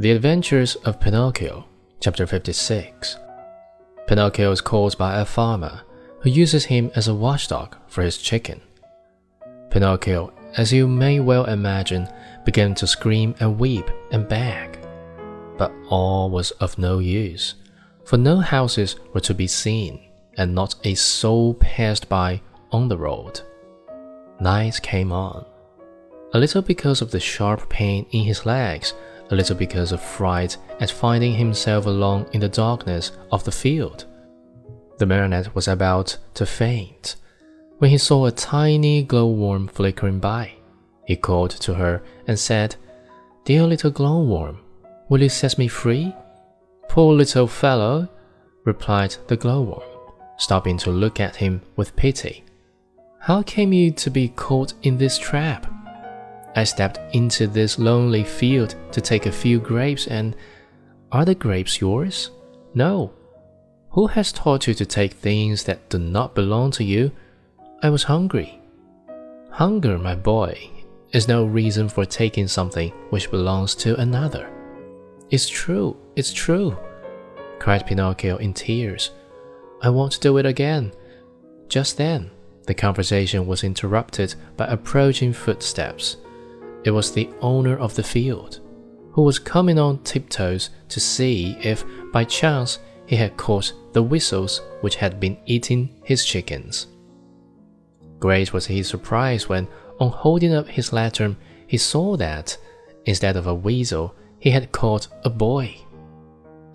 The Adventures of Pinocchio, Chapter 56. Pinocchio is caught by a farmer who uses him as a watchdog for his chicken. Pinocchio, as you may well imagine, began to scream and weep and beg. But all was of no use, for no houses were to be seen, and not a soul passed by on the road. Night came on. A little because of the sharp pain in his legs, a little because of fright at finding himself alone in the darkness of the field. The marionette was about to faint when he saw a tiny glowworm flickering by. He called to her and said, Dear little glowworm, will you set me free? Poor little fellow, replied the glowworm, stopping to look at him with pity. How came you to be caught in this trap? I stepped into this lonely field to take a few grapes, and are the grapes yours? No. Who has taught you to take things that do not belong to you? I was hungry. Hunger, my boy, is no reason for taking something which belongs to another. It's true, it's true, cried Pinocchio in tears. I won't do it again. Just then, the conversation was interrupted by approaching footsteps. It was the owner of the field, who was coming on tiptoes to see if, by chance, he had caught the weasels which had been eating his chickens. Great was his surprise when, on holding up his lantern, he saw that, instead of a weasel, he had caught a boy.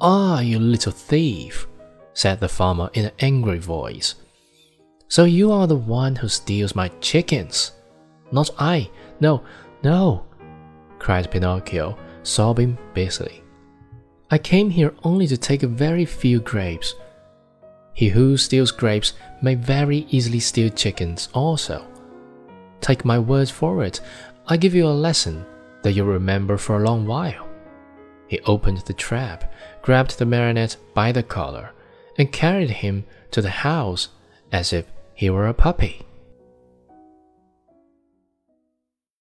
Ah, you little thief, said the farmer in an angry voice. So you are the one who steals my chickens? Not I. No, no, cried Pinocchio, sobbing bitterly. I came here only to take a very few grapes. He who steals grapes may very easily steal chickens also. Take my word for it, I give you a lesson that you'll remember for a long while. He opened the trap, grabbed the marionette by the collar, and carried him to the house as if he were a puppy.